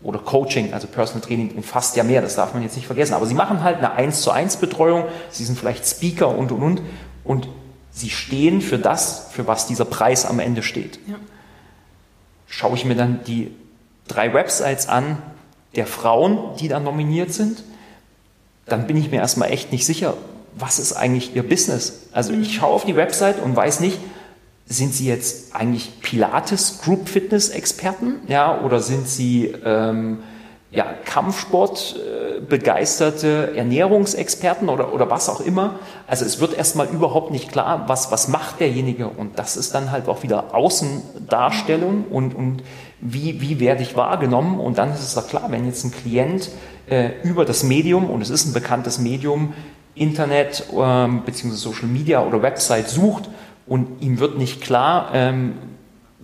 Oder Coaching, also Personal Training umfasst ja mehr, das darf man jetzt nicht vergessen. Aber sie machen halt eine 1 zu 1 Betreuung, sie sind vielleicht Speaker und und und und sie stehen für das, für was dieser Preis am Ende steht. Ja. Schaue ich mir dann die drei Websites an, der Frauen, die da nominiert sind, dann bin ich mir erstmal echt nicht sicher, was ist eigentlich ihr Business. Also ich mhm. schaue auf die Website und weiß nicht, sind sie jetzt eigentlich Pilates Group Fitness Experten, ja, oder sind sie ähm, ja, Kampfsport äh, begeisterte Ernährungsexperten oder, oder was auch immer. Also es wird erstmal überhaupt nicht klar, was, was macht derjenige und das ist dann halt auch wieder Außendarstellung und, und wie, wie werde ich wahrgenommen? Und dann ist es doch klar, wenn jetzt ein Klient äh, über das Medium, und es ist ein bekanntes Medium, Internet ähm, bzw. Social Media oder Website sucht und ihm wird nicht klar, ähm,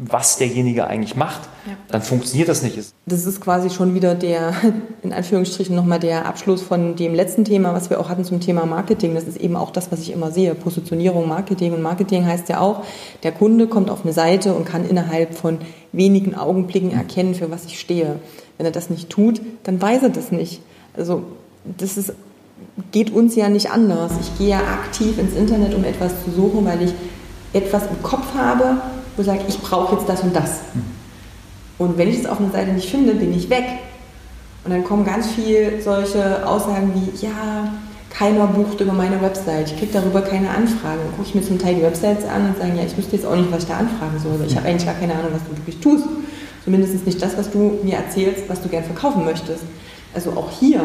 was derjenige eigentlich macht, ja. dann funktioniert das nicht. Das ist quasi schon wieder der, in Anführungsstrichen nochmal der Abschluss von dem letzten Thema, was wir auch hatten zum Thema Marketing. Das ist eben auch das, was ich immer sehe. Positionierung, Marketing. Und Marketing heißt ja auch, der Kunde kommt auf eine Seite und kann innerhalb von wenigen Augenblicken erkennen, für was ich stehe. Wenn er das nicht tut, dann weiß er das nicht. Also, das ist, geht uns ja nicht anders. Ich gehe ja aktiv ins Internet, um etwas zu suchen, weil ich etwas im Kopf habe, wo ich sage, ich brauche jetzt das und das. Und wenn ich es auf einer Seite nicht finde, bin ich weg. Und dann kommen ganz viel solche Aussagen wie, ja, keiner bucht über meine Website, ich kriege darüber keine Anfragen. Dann gucke ich mir zum Teil die Websites an und sage, ja, ich wüsste jetzt auch nicht, was ich da anfragen soll. Ich habe eigentlich gar keine Ahnung, was du wirklich tust. Zumindest nicht das, was du mir erzählst, was du gern verkaufen möchtest. Also auch hier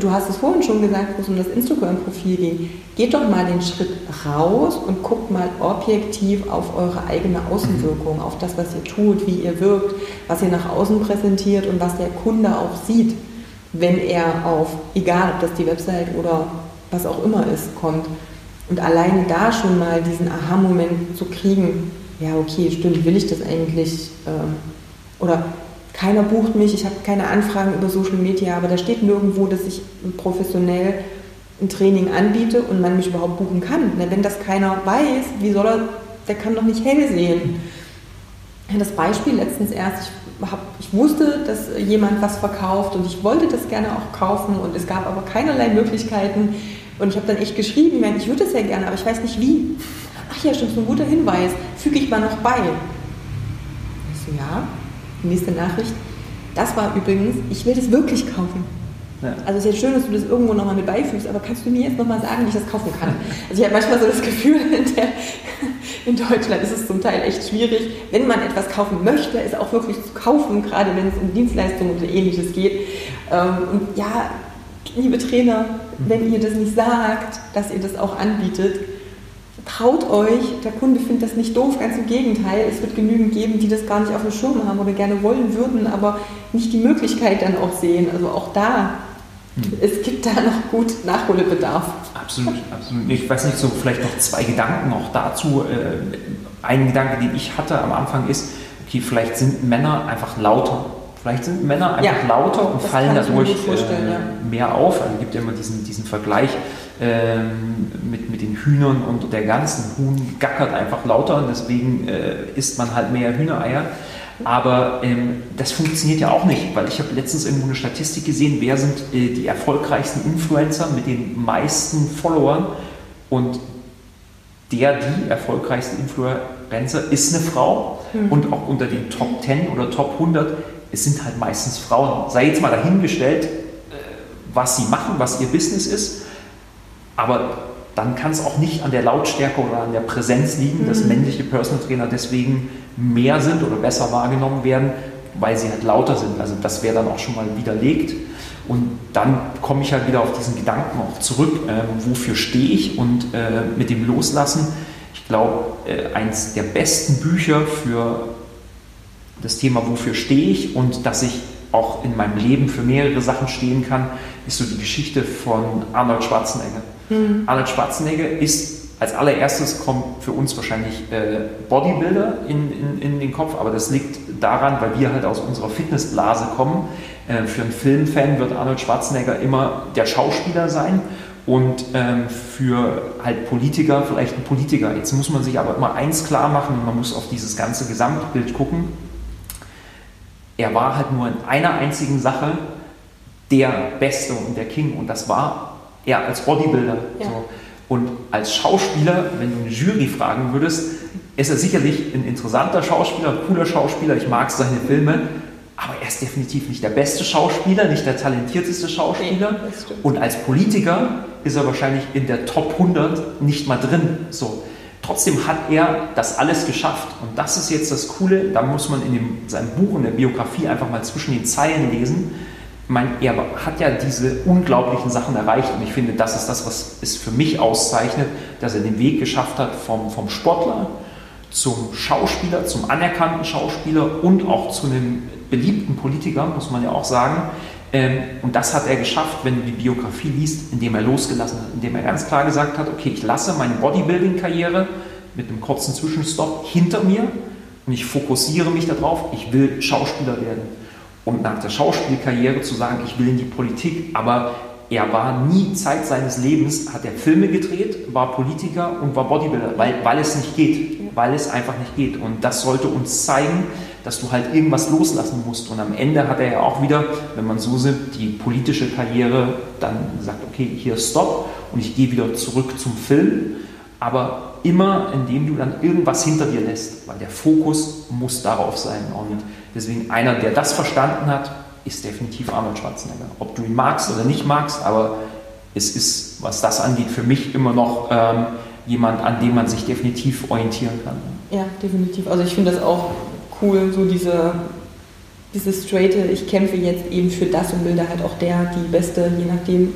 du hast es vorhin schon gesagt, wo es um das Instagram-Profil ging, geht doch mal den Schritt raus und guckt mal objektiv auf eure eigene Außenwirkung, auf das, was ihr tut, wie ihr wirkt, was ihr nach außen präsentiert und was der Kunde auch sieht, wenn er auf, egal ob das die Website oder was auch immer ist, kommt. Und alleine da schon mal diesen Aha-Moment zu kriegen, ja, okay, stimmt, will ich das eigentlich? Ähm, oder keiner bucht mich, ich habe keine Anfragen über Social Media, aber da steht nirgendwo, dass ich professionell ein Training anbiete und man mich überhaupt buchen kann. Wenn das keiner weiß, wie soll er, der kann doch nicht hell sehen. Das Beispiel letztens erst, ich, hab, ich wusste, dass jemand was verkauft und ich wollte das gerne auch kaufen und es gab aber keinerlei Möglichkeiten und ich habe dann echt geschrieben, ich würde es ja gerne, aber ich weiß nicht wie. Ach ja, stimmt, so ein guter Hinweis, füge ich mal noch bei. Ich so, ja, Nächste Nachricht. Das war übrigens, ich will das wirklich kaufen. Ja. Also es ist jetzt schön, dass du das irgendwo nochmal mit beifügst, aber kannst du mir jetzt nochmal sagen, wie ich das kaufen kann? Also ich habe manchmal so das Gefühl, in, der, in, Deutschland ist es zum Teil echt schwierig, wenn man etwas kaufen möchte, es auch wirklich zu kaufen, gerade wenn es um Dienstleistungen oder ähnliches geht. Ähm, und ja, liebe Trainer, wenn ihr das nicht sagt, dass ihr das auch anbietet, traut euch, der Kunde findet das nicht doof, ganz im Gegenteil. Es wird genügend geben, die das gar nicht auf dem Schirm haben oder gerne wollen würden, aber nicht die Möglichkeit dann auch sehen. Also auch da, hm. es gibt da noch gut Nachholbedarf. Absolut, absolut. Ich weiß nicht, so vielleicht noch zwei Gedanken auch dazu. Äh, ein Gedanke, den ich hatte am Anfang ist, okay, vielleicht sind Männer einfach lauter. Vielleicht sind Männer einfach ja, lauter und fallen dadurch äh, ja. mehr auf. Also es gibt ja immer diesen, diesen Vergleich ähm, mit, mit den Hühnern und der ganzen Huhn gackert einfach lauter und deswegen äh, isst man halt mehr Hühnereier. Aber ähm, das funktioniert ja auch nicht, weil ich habe letztens irgendwo eine Statistik gesehen, wer sind äh, die erfolgreichsten Influencer mit den meisten Followern und der, die erfolgreichste Influencer ist eine Frau mhm. und auch unter den Top 10 oder Top 100, es sind halt meistens Frauen. Sei jetzt mal dahingestellt, äh, was sie machen, was ihr Business ist, aber dann kann es auch nicht an der Lautstärke oder an der Präsenz liegen, mhm. dass männliche Personal Trainer deswegen mehr sind oder besser wahrgenommen werden, weil sie halt lauter sind. Also das wäre dann auch schon mal widerlegt. Und dann komme ich halt wieder auf diesen Gedanken auch zurück, äh, wofür stehe ich und äh, mit dem Loslassen. Ich glaube, äh, eins der besten Bücher für das Thema, wofür stehe ich und dass ich auch in meinem Leben für mehrere Sachen stehen kann, ist so die Geschichte von Arnold Schwarzenegger. Mhm. Arnold Schwarzenegger ist als allererstes kommt für uns wahrscheinlich äh, Bodybuilder in, in, in, den Kopf, aber das liegt daran, weil wir halt aus unserer Fitnessblase kommen. Äh, für einen Filmfan wird Arnold Schwarzenegger immer der Schauspieler sein und ähm, für halt Politiker vielleicht ein Politiker. Jetzt muss man sich aber immer eins klar machen, man muss auf dieses ganze Gesamtbild gucken. Er war halt nur in einer einzigen Sache der Beste und der King und das war er als Bodybuilder. Ja. So. Und als Schauspieler, wenn du eine Jury fragen würdest, ist er sicherlich ein interessanter Schauspieler, ein cooler Schauspieler, ich mag seine Filme, aber er ist definitiv nicht der beste Schauspieler, nicht der talentierteste Schauspieler. Nee, und als Politiker ist er wahrscheinlich in der Top 100 nicht mal drin. So. Trotzdem hat er das alles geschafft. Und das ist jetzt das Coole, da muss man in dem, seinem Buch, in der Biografie einfach mal zwischen den Zeilen lesen mein, er hat ja diese unglaublichen Sachen erreicht und ich finde, das ist das, was es für mich auszeichnet, dass er den Weg geschafft hat vom, vom Sportler zum Schauspieler, zum anerkannten Schauspieler und auch zu einem beliebten Politiker, muss man ja auch sagen. Ähm, und das hat er geschafft, wenn du die Biografie liest, indem er losgelassen hat, indem er ganz klar gesagt hat, okay, ich lasse meine Bodybuilding-Karriere mit einem kurzen Zwischenstopp hinter mir und ich fokussiere mich darauf, ich will Schauspieler werden und nach der Schauspielkarriere zu sagen, ich will in die Politik, aber er war nie Zeit seines Lebens, hat er Filme gedreht, war Politiker und war Bodybuilder, weil, weil es nicht geht, weil es einfach nicht geht. Und das sollte uns zeigen, dass du halt irgendwas loslassen musst. Und am Ende hat er ja auch wieder, wenn man so sieht, die politische Karriere dann gesagt, okay, hier stopp und ich gehe wieder zurück zum Film. Aber immer, indem du dann irgendwas hinter dir lässt, weil der Fokus muss darauf sein. Und Deswegen einer, der das verstanden hat, ist definitiv Arnold Schwarzenegger. Ob du ihn magst oder nicht magst, aber es ist, was das angeht, für mich immer noch ähm, jemand, an dem man sich definitiv orientieren kann. Ja, definitiv. Also ich finde das auch cool, so diese, diese straighte, ich kämpfe jetzt eben für das und will da halt auch der, die Beste, je nachdem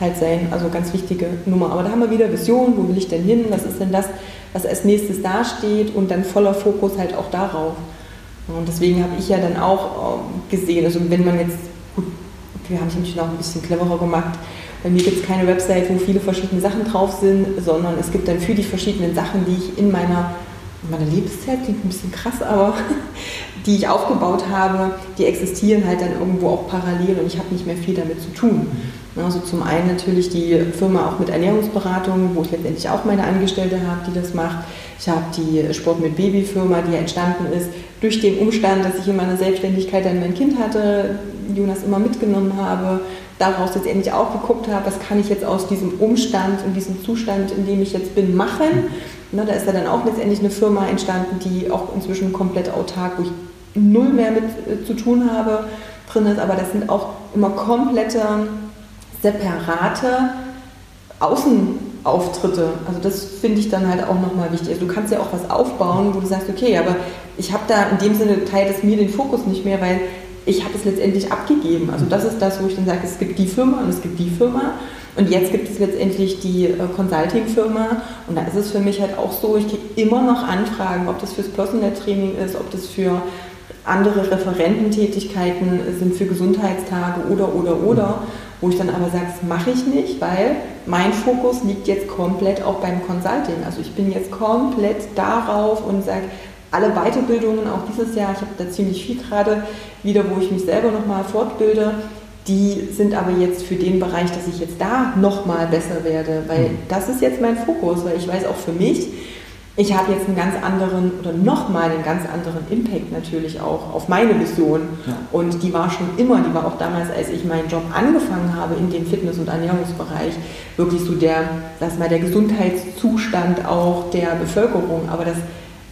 halt sein. Also ganz wichtige Nummer. Aber da haben wir wieder Vision, wo will ich denn hin, was ist denn das, was als nächstes dasteht und dann voller Fokus halt auch darauf. Und deswegen habe ich ja dann auch ähm, gesehen, also wenn man jetzt, gut, wir haben es natürlich noch ein bisschen cleverer gemacht, bei mir gibt es keine Website, wo viele verschiedene Sachen drauf sind, sondern es gibt dann für die verschiedenen Sachen, die ich in meiner, in meiner Lebenszeit, klingt ein bisschen krass, aber die ich aufgebaut habe, die existieren halt dann irgendwo auch parallel und ich habe nicht mehr viel damit zu tun. Also zum einen natürlich die Firma auch mit Ernährungsberatung, wo ich letztendlich auch meine Angestellte habe, die das macht. Ich habe die Sport mit Baby Firma, die entstanden ist durch den Umstand, dass ich in meiner Selbstständigkeit dann mein Kind hatte, Jonas immer mitgenommen habe, daraus letztendlich auch geguckt habe, was kann ich jetzt aus diesem Umstand und diesem Zustand, in dem ich jetzt bin, machen. Na, da ist ja dann auch letztendlich eine Firma entstanden, die auch inzwischen komplett autark, wo ich null mehr mit äh, zu tun habe, drin ist, aber das sind auch immer komplette separate Außenauftritte. Also das finde ich dann halt auch nochmal wichtig. Also du kannst ja auch was aufbauen, wo du sagst, okay, aber ich habe da in dem Sinne teilt es mir den Fokus nicht mehr, weil ich habe es letztendlich abgegeben. Also das ist das, wo ich dann sage, es gibt die Firma und es gibt die Firma. Und jetzt gibt es letztendlich die äh, Consulting-Firma und da ist es für mich halt auch so, ich kriege immer noch Anfragen, ob das fürs Personal Training ist, ob das für andere Referententätigkeiten sind für Gesundheitstage oder, oder, oder, wo ich dann aber sage, das mache ich nicht, weil mein Fokus liegt jetzt komplett auch beim Consulting. Also ich bin jetzt komplett darauf und sage, alle Weiterbildungen, auch dieses Jahr, ich habe da ziemlich viel gerade wieder, wo ich mich selber nochmal fortbilde, die sind aber jetzt für den Bereich, dass ich jetzt da nochmal besser werde, weil mhm. das ist jetzt mein Fokus, weil ich weiß auch für mich, ich habe jetzt einen ganz anderen oder nochmal einen ganz anderen Impact natürlich auch auf meine Vision. Ja. Und die war schon immer, die war auch damals, als ich meinen Job angefangen habe in dem Fitness- und Ernährungsbereich, wirklich so der, sag mal, der Gesundheitszustand auch der Bevölkerung. Aber das,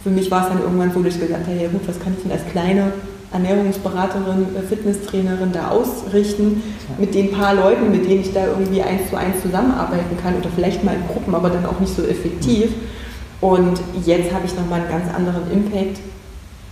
für mich war es dann irgendwann so, dass ich gesagt habe, ja gut, was kann ich denn als kleine Ernährungsberaterin, äh, Fitnesstrainerin da ausrichten, mit den paar Leuten, mit denen ich da irgendwie eins zu eins zusammenarbeiten kann oder vielleicht mal in Gruppen, aber dann auch nicht so effektiv. Und jetzt habe ich nochmal einen ganz anderen Impact,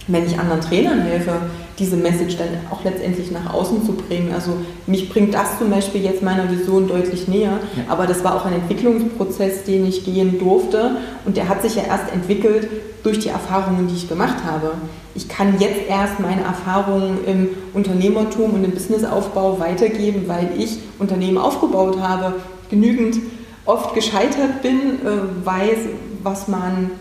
wenn ich anderen Trainern helfe, diese Message dann auch letztendlich nach außen zu bringen. Also mich bringt das zum Beispiel jetzt meiner Vision deutlich näher, ja. aber das war auch ein Entwicklungsprozess, den ich gehen durfte und der hat sich ja erst entwickelt durch die Erfahrungen, die ich gemacht habe. Ich kann jetzt erst meine Erfahrungen im Unternehmertum und im Businessaufbau weitergeben, weil ich Unternehmen aufgebaut habe, genügend oft gescheitert bin, äh, weiß, was man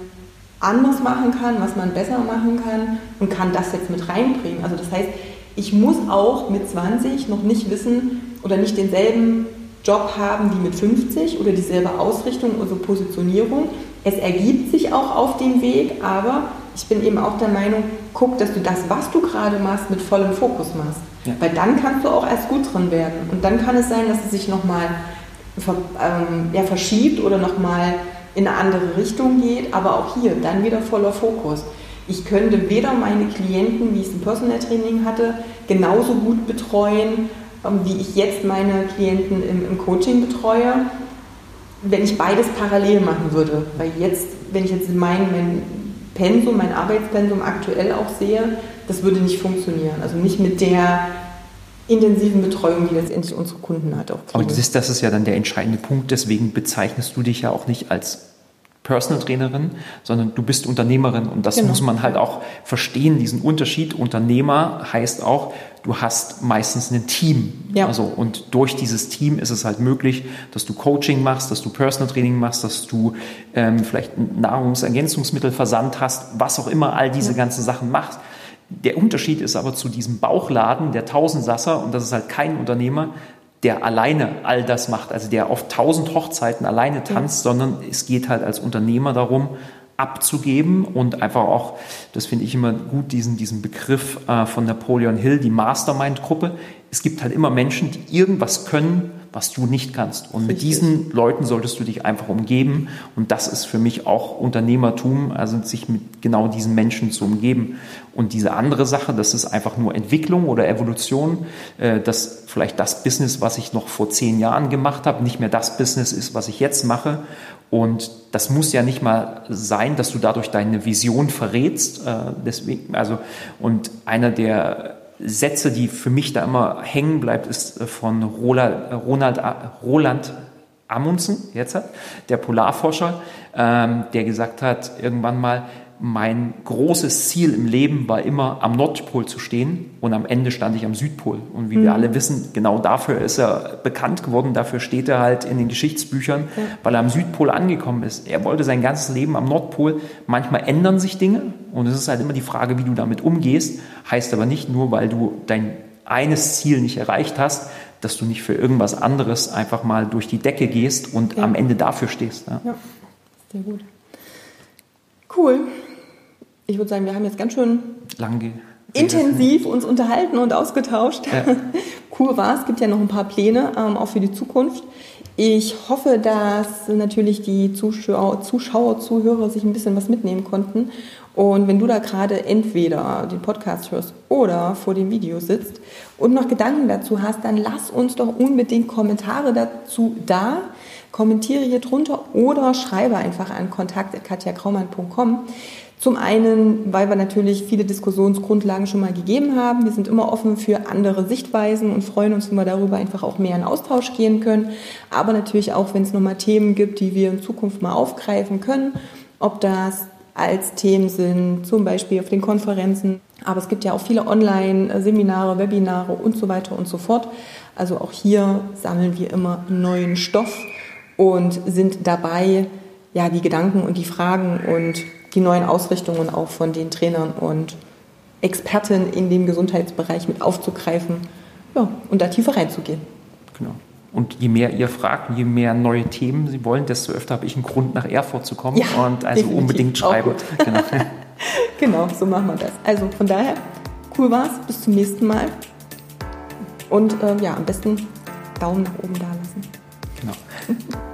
anders machen kann, was man besser machen kann und kann das jetzt mit reinbringen. Also das heißt, ich muss auch mit 20 noch nicht wissen oder nicht denselben Job haben wie mit 50 oder dieselbe Ausrichtung, also Positionierung. Es ergibt sich auch auf dem Weg, aber ich bin eben auch der Meinung, guck, dass du das, was du gerade machst, mit vollem Fokus machst. Ja. Weil dann kannst du auch erst gut drin werden. Und dann kann es sein, dass es sich nochmal ähm, ja, verschiebt oder nochmal in eine andere Richtung geht, aber auch hier dann wieder voller Fokus. Ich könnte weder meine Klienten, wie ich es im Personal Training hatte, genauso gut betreuen, ähm, wie ich jetzt meine Klienten im, im Coaching betreue, wenn ich beides parallel machen würde. Weil jetzt, wenn ich jetzt mein, mein Pensum, mein Arbeitspensum aktuell auch sehe, das würde nicht funktionieren. Also nicht mit der intensiven Betreuung, die letztendlich unsere Kunden halt auch kriegen. Aber das ist, das ist ja dann der entscheidende Punkt. Deswegen bezeichnest du dich ja auch nicht als Personal Trainerin, sondern du bist Unternehmerin und das genau. muss man halt auch verstehen, diesen Unterschied. Unternehmer heißt auch, du hast meistens ein Team. Ja. Also, und durch dieses Team ist es halt möglich, dass du Coaching machst, dass du Personal Training machst, dass du ähm, vielleicht Nahrungsergänzungsmittelversand hast, was auch immer, all diese ja. ganzen Sachen machst. Der Unterschied ist aber zu diesem Bauchladen, der Tausendsasser, und das ist halt kein Unternehmer, der alleine all das macht, also der auf tausend Hochzeiten alleine tanzt, ja. sondern es geht halt als Unternehmer darum, abzugeben und einfach auch, das finde ich immer gut, diesen, diesen Begriff äh, von Napoleon Hill, die Mastermind-Gruppe. Es gibt halt immer Menschen, die irgendwas können, was du nicht kannst. Und mit diesen Leuten solltest du dich einfach umgeben. Und das ist für mich auch Unternehmertum, also sich mit genau diesen Menschen zu umgeben. Und diese andere Sache, das ist einfach nur Entwicklung oder Evolution, äh, dass vielleicht das Business, was ich noch vor zehn Jahren gemacht habe, nicht mehr das Business ist, was ich jetzt mache. Und das muss ja nicht mal sein, dass du dadurch deine Vision verrätst. Äh, deswegen, also, und einer der Sätze, die für mich da immer hängen bleibt, ist äh, von Roland, Ronald, Roland Amundsen, jetzt der Polarforscher, ähm, der gesagt hat irgendwann mal, mein großes Ziel im Leben war immer am Nordpol zu stehen und am Ende stand ich am Südpol. Und wie mhm. wir alle wissen, genau dafür ist er bekannt geworden, dafür steht er halt in den Geschichtsbüchern, ja. weil er am Südpol angekommen ist. Er wollte sein ganzes Leben am Nordpol. Manchmal ändern sich Dinge und es ist halt immer die Frage, wie du damit umgehst. Heißt aber nicht nur, weil du dein eines Ziel nicht erreicht hast, dass du nicht für irgendwas anderes einfach mal durch die Decke gehst und ja. am Ende dafür stehst. Ja, ja sehr gut. Cool ich würde sagen, wir haben jetzt ganz schön Lange intensiv uns unterhalten und ausgetauscht. Ja. cool war es. gibt ja noch ein paar Pläne, ähm, auch für die Zukunft. Ich hoffe, dass natürlich die Zuschauer, Zuschauer, Zuhörer sich ein bisschen was mitnehmen konnten. Und wenn du da gerade entweder den Podcast hörst oder vor dem Video sitzt und noch Gedanken dazu hast, dann lass uns doch unbedingt Kommentare dazu da. Kommentiere hier drunter oder schreibe einfach an kontakt.katjakraumann.com. Zum einen, weil wir natürlich viele Diskussionsgrundlagen schon mal gegeben haben. Wir sind immer offen für andere Sichtweisen und freuen uns, wenn wir darüber einfach auch mehr in Austausch gehen können. Aber natürlich auch, wenn es nochmal Themen gibt, die wir in Zukunft mal aufgreifen können. Ob das als Themen sind, zum Beispiel auf den Konferenzen. Aber es gibt ja auch viele Online-Seminare, Webinare und so weiter und so fort. Also auch hier sammeln wir immer neuen Stoff und sind dabei, ja, die Gedanken und die Fragen und die neuen Ausrichtungen auch von den Trainern und Experten in dem Gesundheitsbereich mit aufzugreifen ja, und da tiefer reinzugehen. Genau. Und je mehr ihr fragt, je mehr neue Themen Sie wollen, desto öfter habe ich einen Grund, nach Erfurt zu kommen. Ja, und also unbedingt schreiben. Genau. genau, so machen wir das. Also von daher, cool war's. Bis zum nächsten Mal. Und äh, ja, am besten Daumen nach oben da lassen. Genau.